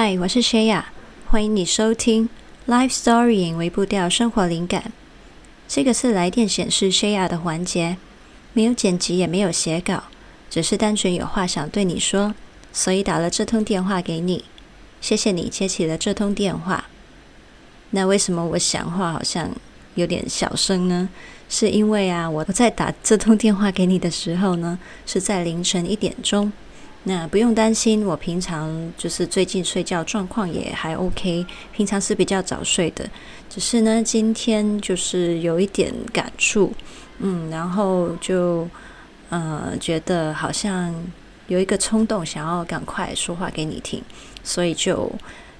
嗨，我是谢雅，欢迎你收听《Life Story》微步调生活灵感。这个是来电显示谢雅的环节，没有剪辑，也没有写稿，只是单纯有话想对你说，所以打了这通电话给你。谢谢你接起了这通电话。那为什么我讲话好像有点小声呢？是因为啊，我在打这通电话给你的时候呢，是在凌晨一点钟。那不用担心，我平常就是最近睡觉状况也还 OK，平常是比较早睡的，只是呢今天就是有一点感触，嗯，然后就呃觉得好像有一个冲动，想要赶快说话给你听，所以就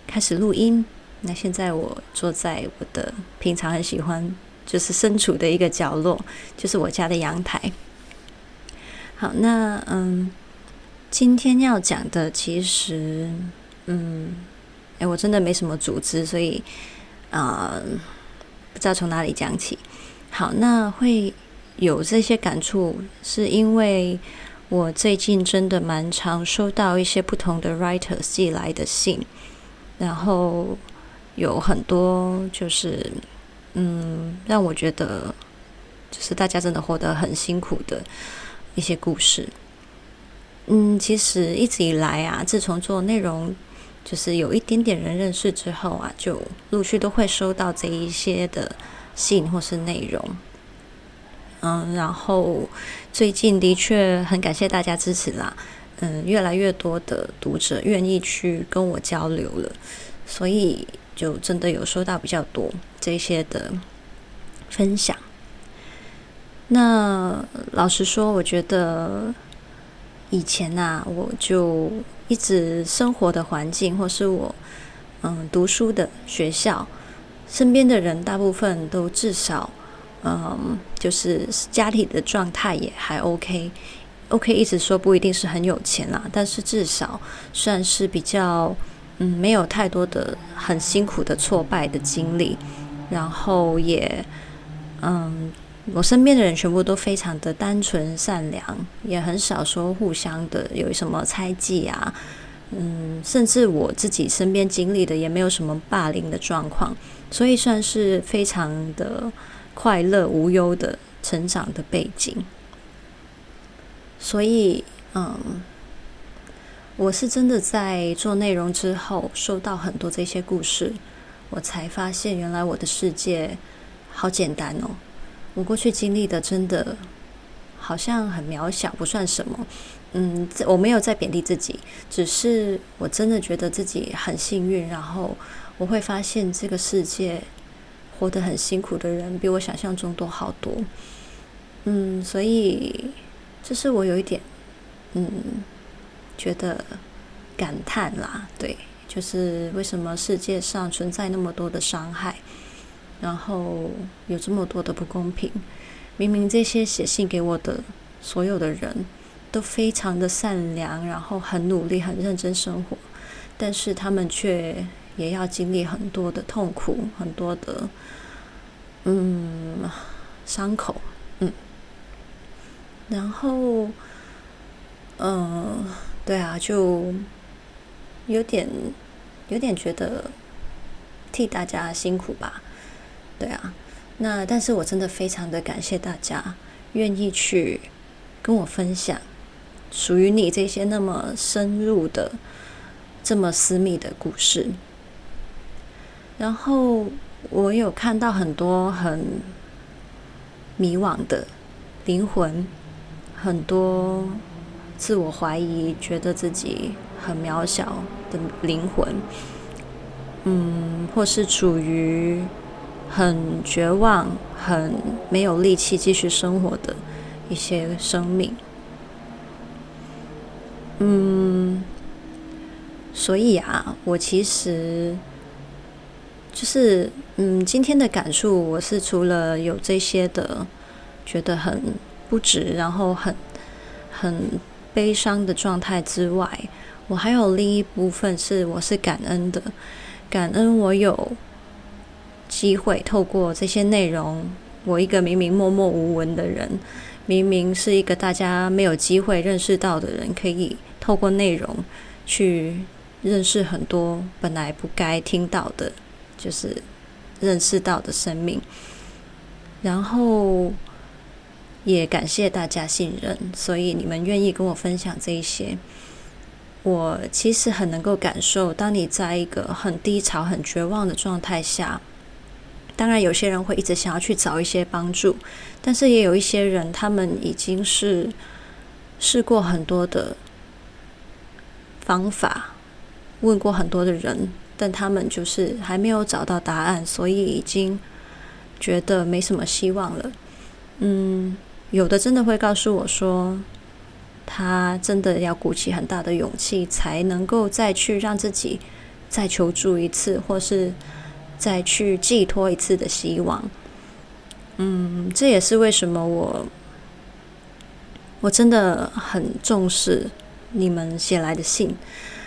开始录音。那现在我坐在我的平常很喜欢就是身处的一个角落，就是我家的阳台。好，那嗯。今天要讲的其实，嗯，哎，我真的没什么组织，所以啊、不知道从哪里讲起。好，那会有这些感触，是因为我最近真的蛮常收到一些不同的 writer 寄来的信，然后有很多就是，嗯，让我觉得就是大家真的活得很辛苦的一些故事。嗯，其实一直以来啊，自从做内容，就是有一点点人认识之后啊，就陆续都会收到这一些的信或是内容。嗯，然后最近的确很感谢大家支持啦，嗯，越来越多的读者愿意去跟我交流了，所以就真的有收到比较多这些的分享。那老实说，我觉得。以前呐、我就一直生活的环境，或是我嗯读书的学校，身边的人大部分都至少嗯就是家里的状态也还 OK，OK，一直说不一定是很有钱啦，但是至少算是比较嗯没有太多的很辛苦的挫败的经历，然后也嗯。我身边的人全部都非常的单纯善良，也很少说互相的有什么猜忌啊，嗯，甚至我自己身边经历的也没有什么霸凌的状况，所以算是非常的快乐无忧的成长的背景。所以，嗯，我是真的在做内容之后，收到很多这些故事，我才发现原来我的世界好简单哦。我过去经历的真的好像很渺小，不算什么。嗯，我没有在贬低自己，只是我真的觉得自己很幸运。然后我会发现这个世界活得很辛苦的人比我想象中多好多。嗯，所以这是我有一点嗯觉得感叹啦。对，就是为什么世界上存在那么多的伤害。然后有这么多的不公平，明明这些写信给我的所有的人都非常的善良，然后很努力、很认真生活，但是他们却也要经历很多的痛苦、很多的嗯伤口，嗯，然后嗯，对啊，就有点有点觉得替大家辛苦吧。对啊，那但是我真的非常的感谢大家愿意去跟我分享属于你这些那么深入的、这么私密的故事。然后我有看到很多很迷惘的灵魂，很多自我怀疑、觉得自己很渺小的灵魂，嗯，或是处于。很绝望、很没有力气继续生活的一些生命，嗯，所以啊，我其实就是嗯，今天的感触，我是除了有这些的觉得很不值，然后很很悲伤的状态之外，我还有另一部分是我是感恩的，感恩我有。机会透过这些内容，我一个明明默默无闻的人，明明是一个大家没有机会认识到的人，可以透过内容去认识很多本来不该听到的，就是认识到的生命。然后也感谢大家信任，所以你们愿意跟我分享这一些。我其实很能够感受，当你在一个很低潮、很绝望的状态下，当然有些人会一直想要去找一些帮助，但是也有一些人，他们已经是试过很多的方法，问过很多的人，但他们就是还没有找到答案，所以已经觉得没什么希望了。嗯，有的真的会告诉我说，他真的要鼓起很大的勇气，才能够再去让自己再求助一次，或是再去寄托一次的希望。嗯，这也是为什么我我真的很重视你们写来的信。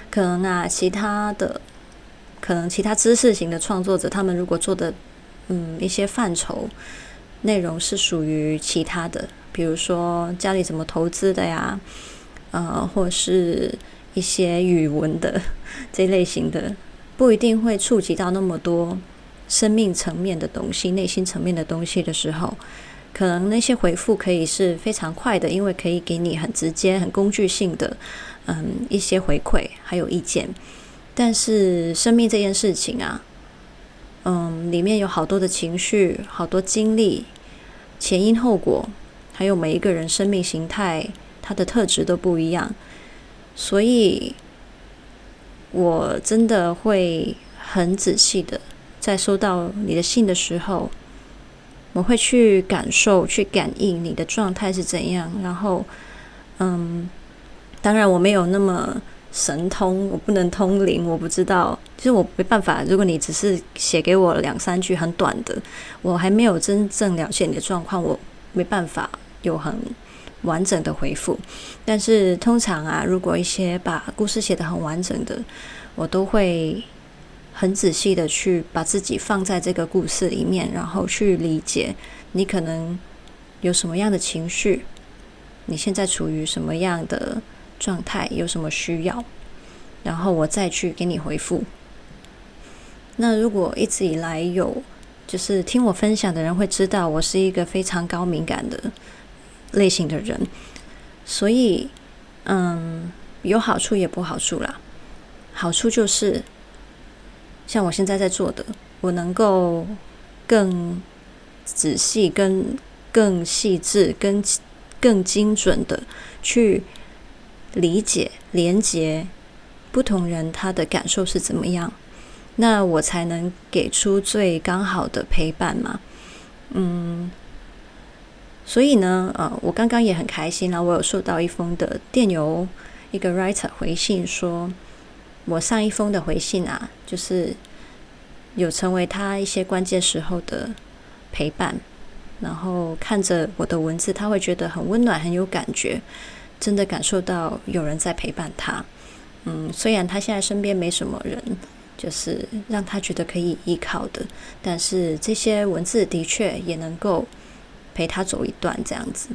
可能啊，其他的可能其他知识型的创作者，他们如果做的嗯一些范畴内容是属于其他的。比如说家里怎么投资的呀，呃，或是一些语文的 这类型的，不一定会触及到那么多生命层面的东西、内心层面的东西的时候，可能那些回复可以是非常快的，因为可以给你很直接、很工具性的，嗯，一些回馈还有意见。但是生命这件事情啊，嗯，里面有好多的情绪、好多经历、前因后果。还有每一个人生命形态，它的特质都不一样，所以我真的会很仔细的，在收到你的信的时候，我会去感受、去感应你的状态是怎样。然后，嗯，当然我没有那么神通，我不能通灵，我不知道，其实我没办法。如果你只是写给我两三句很短的，我还没有真正了解你的状况，我没办法。有很完整的回复，但是通常啊，如果一些把故事写得很完整的，我都会很仔细的去把自己放在这个故事里面，然后去理解你可能有什么样的情绪，你现在处于什么样的状态，有什么需要，然后我再去给你回复。那如果一直以来有就是听我分享的人会知道，我是一个非常高敏感的。类型的人，所以，嗯，有好处也不好处啦。好处就是，像我现在在做的，我能够更仔细、更更细致、更更精准的去理解、连接不同人他的感受是怎么样，那我才能给出最刚好的陪伴嘛。嗯。所以呢，呃，我刚刚也很开心啦，我有收到一封的电邮，一个 writer 回信说，我上一封的回信啊，就是有成为他一些关键时候的陪伴，然后看着我的文字，他会觉得很温暖，很有感觉，真的感受到有人在陪伴他。嗯，虽然他现在身边没什么人，就是让他觉得可以依靠的，但是这些文字的确也能够。陪他走一段这样子，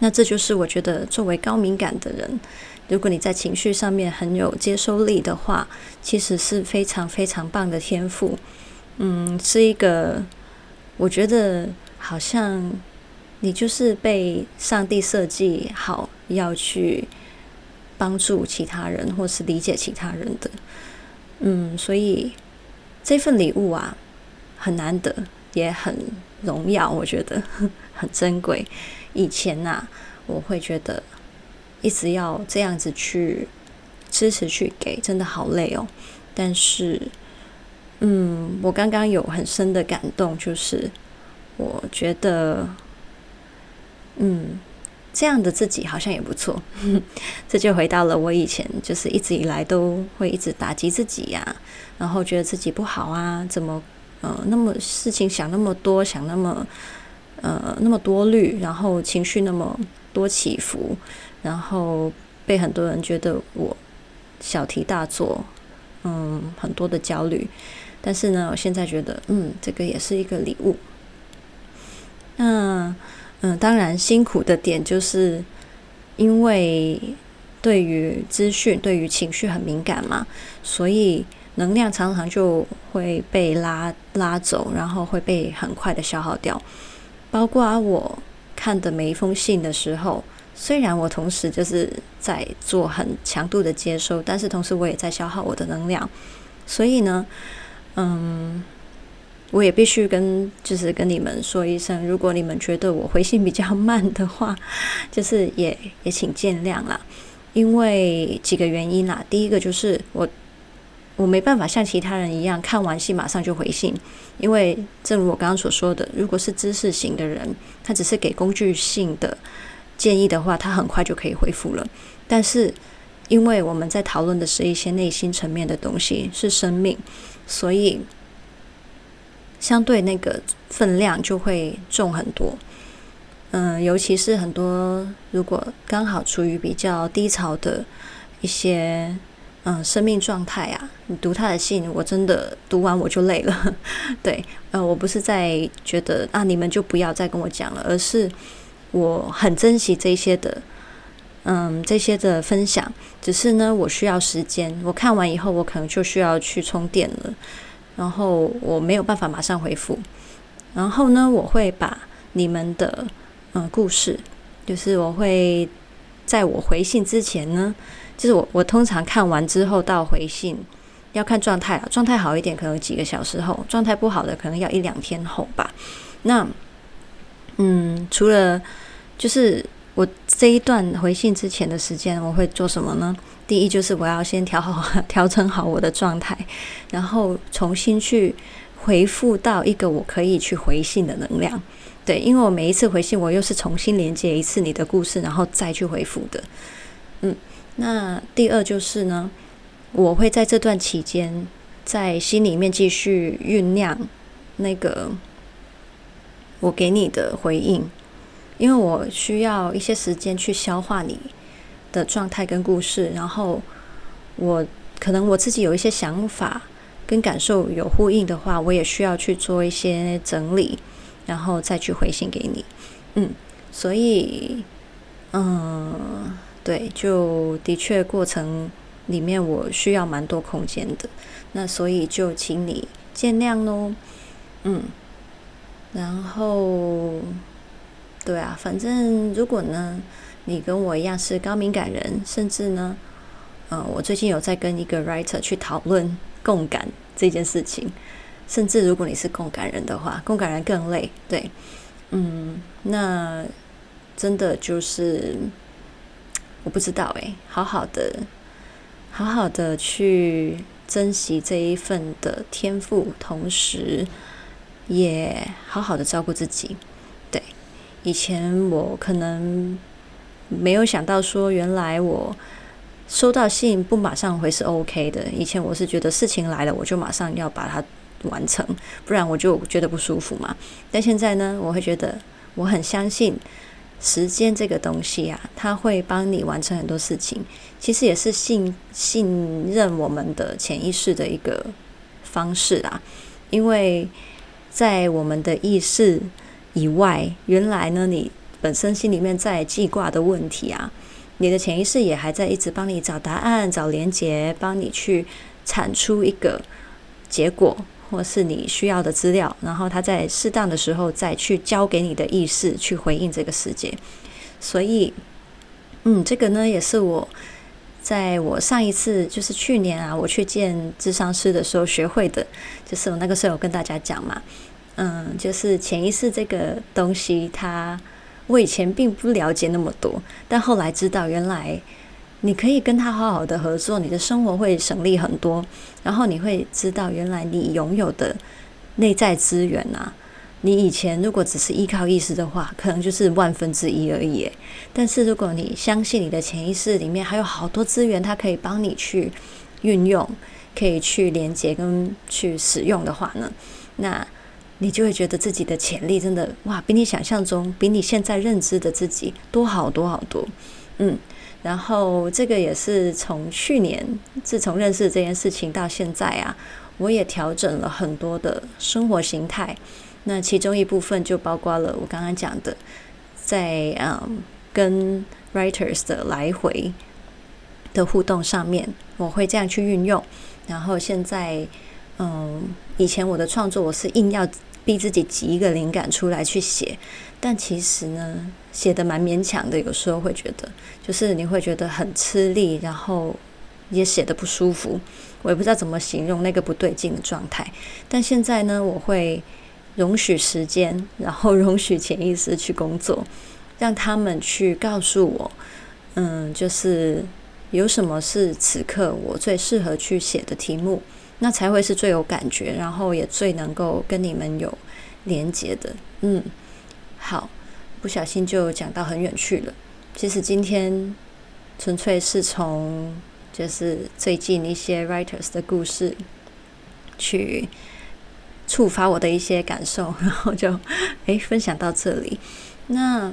那这就是我觉得作为高敏感的人，如果你在情绪上面很有接收力的话，其实是非常非常棒的天赋。嗯，是一个我觉得好像你就是被上帝设计好要去帮助其他人或是理解其他人的。嗯，所以这份礼物啊，很难得，也很。荣耀，我觉得 很珍贵。以前呐、我会觉得一直要这样子去支持去给，真的好累哦。但是，嗯，我刚刚有很深的感动，就是我觉得，嗯，这样的自己好像也不错。这就回到了我以前，就是一直以来都会一直打击自己呀、然后觉得自己不好啊，怎么？呃，那么事情想那么多，想那么呃那么多虑，然后情绪那么多起伏，然后被很多人觉得我小题大做，嗯，很多的焦虑。但是呢，我现在觉得，嗯，这个也是一个礼物。那嗯，当然辛苦的点就是因为对于资讯、对于情绪很敏感嘛，所以能量常常就会被拉拉走，然后会被很快的消耗掉。包括我看的每一封信的时候，虽然我同时就是在做很强度的接收，但是同时我也在消耗我的能量。所以呢，嗯。我也必须跟，就是跟你们说一声，如果你们觉得我回信比较慢的话，就是也也请见谅啦。因为几个原因啦，第一个就是我我没办法像其他人一样看完信马上就回信，因为正如我刚刚所说的，如果是知识型的人，他只是给工具性的建议的话，他很快就可以回复了。但是因为我们在讨论的是一些内心层面的东西，是生命，所以。相对那个分量就会重很多，嗯，尤其是很多如果刚好处于比较低潮的一些嗯生命状态啊，你读他的信，我真的读完我就累了。对，呃，我不是在觉得啊你们就不要再跟我讲了，而是我很珍惜这些的，嗯，这些的分享。只是呢，我需要时间，我看完以后，我可能就需要去充电了。然后我没有办法马上回复，然后呢，我会把你们的嗯故事，就是我会在我回信之前呢，就是我我通常看完之后到回信要看状态啊，状态好一点可能几个小时后，状态不好的可能要一两天后吧。那嗯，除了就是我这一段回信之前的时间，我会做什么呢？第一就是我要先调好、调整好我的状态，然后重新去回复到一个我可以去回信的能量。对，因为我每一次回信，我又是重新连接一次你的故事，然后再去回复的。嗯，那第二就是呢，我会在这段期间在心里面继续酝酿那个我给你的回应，因为我需要一些时间去消化你的状态跟故事，然后我可能我自己有一些想法跟感受有呼应的话，我也需要去做一些整理，然后再去回信给你。嗯，所以，嗯，对，就的确过程里面我需要蛮多空间的，那所以就请你见谅喽。嗯，然后，对啊，反正如果呢。你跟我一样是高敏感人，甚至呢，嗯，我最近有在跟一个 writer 去讨论共感这件事情。甚至如果你是共感人的话，共感人更累，对，嗯，那真的就是我不知道诶，好好的，好好的去珍惜这一份的天赋，同时也好好的照顾自己。对，以前我可能。没有想到说，原来我收到信不马上回是 OK 的。以前我是觉得事情来了，我就马上要把它完成，不然我就觉得不舒服嘛。但现在呢，我会觉得我很相信时间这个东西啊，它会帮你完成很多事情。其实也是信信任我们的潜意识的一个方式啊，因为在我们的意识以外，原来呢你。本身心里面在记挂的问题啊，你的潜意识也还在一直帮你找答案、找连结，帮你去产出一个结果，或是你需要的资料，然后他在适当的时候再去交给你的意识去回应这个世界。所以，嗯，这个呢也是我在我上一次就是去年啊，我去见智商师的时候学会的，就是我那个时候有跟大家讲嘛，嗯，就是潜意识这个东西它。我以前并不了解那么多，但后来知道，原来你可以跟他好好的合作，你的生活会省力很多。然后你会知道，原来你拥有的内在资源啊，你以前如果只是依靠意识的话，可能就是万分之一而已。但是如果你相信你的潜意识里面还有好多资源，它可以帮你去运用，可以去连接跟去使用的话呢，那。你就会觉得自己的潜力真的哇，比你想象中，比你现在认知的自己多好多好多，嗯，然后这个也是从去年自从认识这件事情到现在啊，我也调整了很多的生活形态。那其中一部分就包括了我刚刚讲的，在嗯跟 writers 的来回，的互动上面，我会这样去运用。然后现在，嗯，以前我的创作我是硬要逼自己挤一个灵感出来去写，但其实呢，写的蛮勉强的。有时候会觉得，就是你会觉得很吃力，然后也写得不舒服。我也不知道怎么形容那个不对劲的状态。但现在呢，我会容许时间，然后容许潜意识去工作，让他们去告诉我，嗯，就是。有什么是此刻我最适合去写的题目，那才会是最有感觉，然后也最能够跟你们有连接的。嗯，好，不小心就讲到很远去了。其实今天纯粹是从就是最近一些 writers 的故事去触发我的一些感受，然后就诶分享到这里。那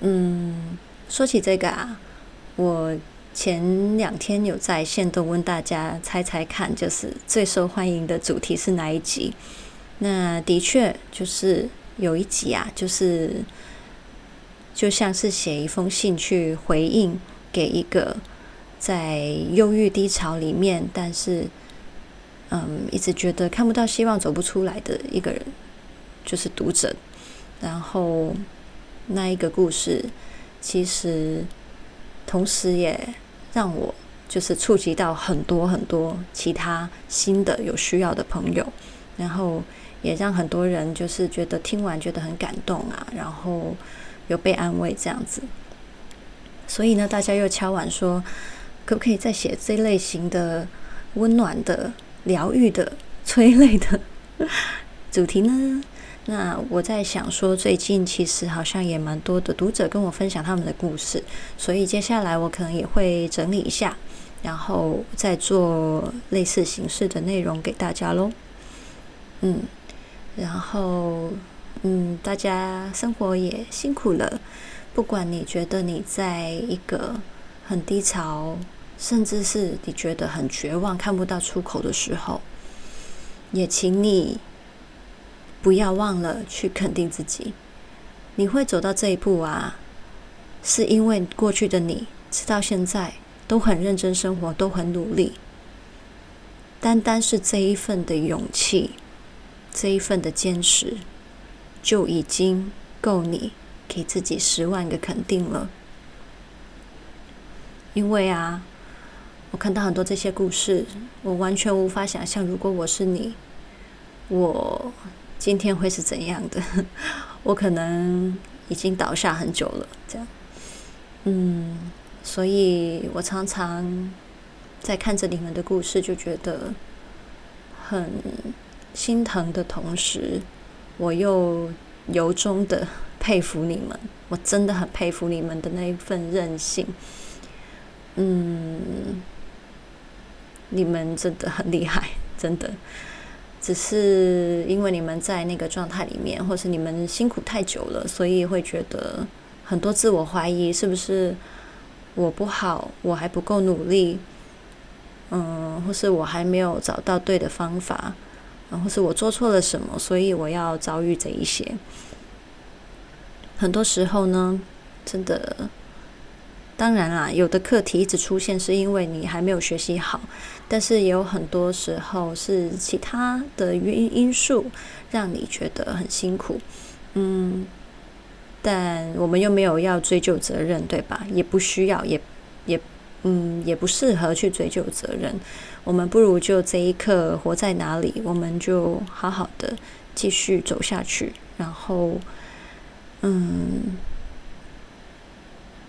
嗯，说起这个啊，我。前两天有在线都问大家猜猜看，就是最受欢迎的主题是哪一集？那的确就是有一集啊，就是就像是写一封信去回应给一个在忧郁低潮里面，但是嗯，一直觉得看不到希望、走不出来的一个人，就是读者。然后那一个故事，其实同时也。让我就是触及到很多很多其他新的有需要的朋友，然后也让很多人就是觉得听完觉得很感动啊，然后有被安慰这样子。所以呢，大家又敲碗说，可不可以再写这类型的温暖的、疗愈的、催泪的 主题呢？那我在想说，最近其实好像也蛮多的读者跟我分享他们的故事，所以接下来我可能也会整理一下，然后再做类似形式的内容给大家喽。嗯，然后嗯，大家生活也辛苦了，不管你觉得你在一个很低潮，甚至是你觉得很绝望、看不到出口的时候，也请你。不要忘了去肯定自己，你会走到这一步啊，是因为过去的你直到现在都很认真生活，都很努力。单单是这一份的勇气，这一份的坚持，就已经够你给自己十万个肯定了。因为啊，我看到很多这些故事，我完全无法想象，如果我是你，我。今天会是怎样的？我可能已经倒下很久了，这样。嗯，所以我常常在看着你们的故事，就觉得很心疼的同时，我又由衷的佩服你们。我真的很佩服你们的那一份韧性。嗯，你们真的很厉害，真的。只是因为你们在那个状态里面，或是你们辛苦太久了，所以会觉得很多自我怀疑，是不是我不好，我还不够努力，嗯，或是我还没有找到对的方法，然后是我做错了什么，所以我要遭遇这一些。很多时候呢，真的。当然啦，有的课题一直出现，是因为你还没有学习好。但是也有很多时候是其他的原因因素让你觉得很辛苦，嗯。但我们又没有要追究责任，对吧？也不需要，也也嗯，也不适合去追究责任。我们不如就这一刻活在哪里，我们就好好的继续走下去。然后，嗯。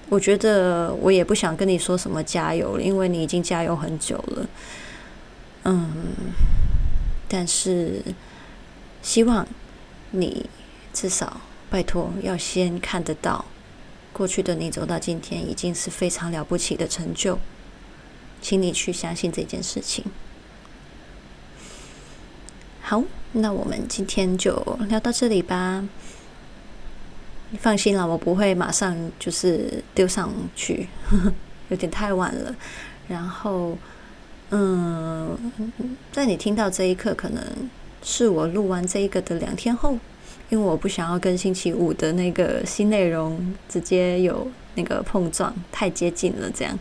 我觉得我也不想跟你说什么加油，因为你已经加油很久了。嗯，但是希望你至少拜托要先看得到，过去的你走到今天已经是非常了不起的成就，请你去相信这件事情。好，那我们今天就聊到这里吧。你放心了，我不会马上就是丢上去，呵呵，有点太晚了。然后，嗯，在你听到这一刻，可能是我录完这一个的两天后，因为我不想要跟星期五的那个新内容直接有那个碰撞，太接近了这样，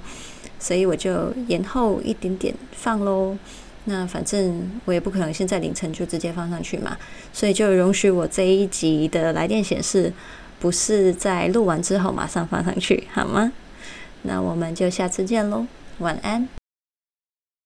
所以我就延后一点点放喽。那反正我也不可能现在凌晨就直接放上去嘛，所以就容许我这一集的来电显示不是在录完之后马上放上去，好吗？那我们就下次见喽，晚安。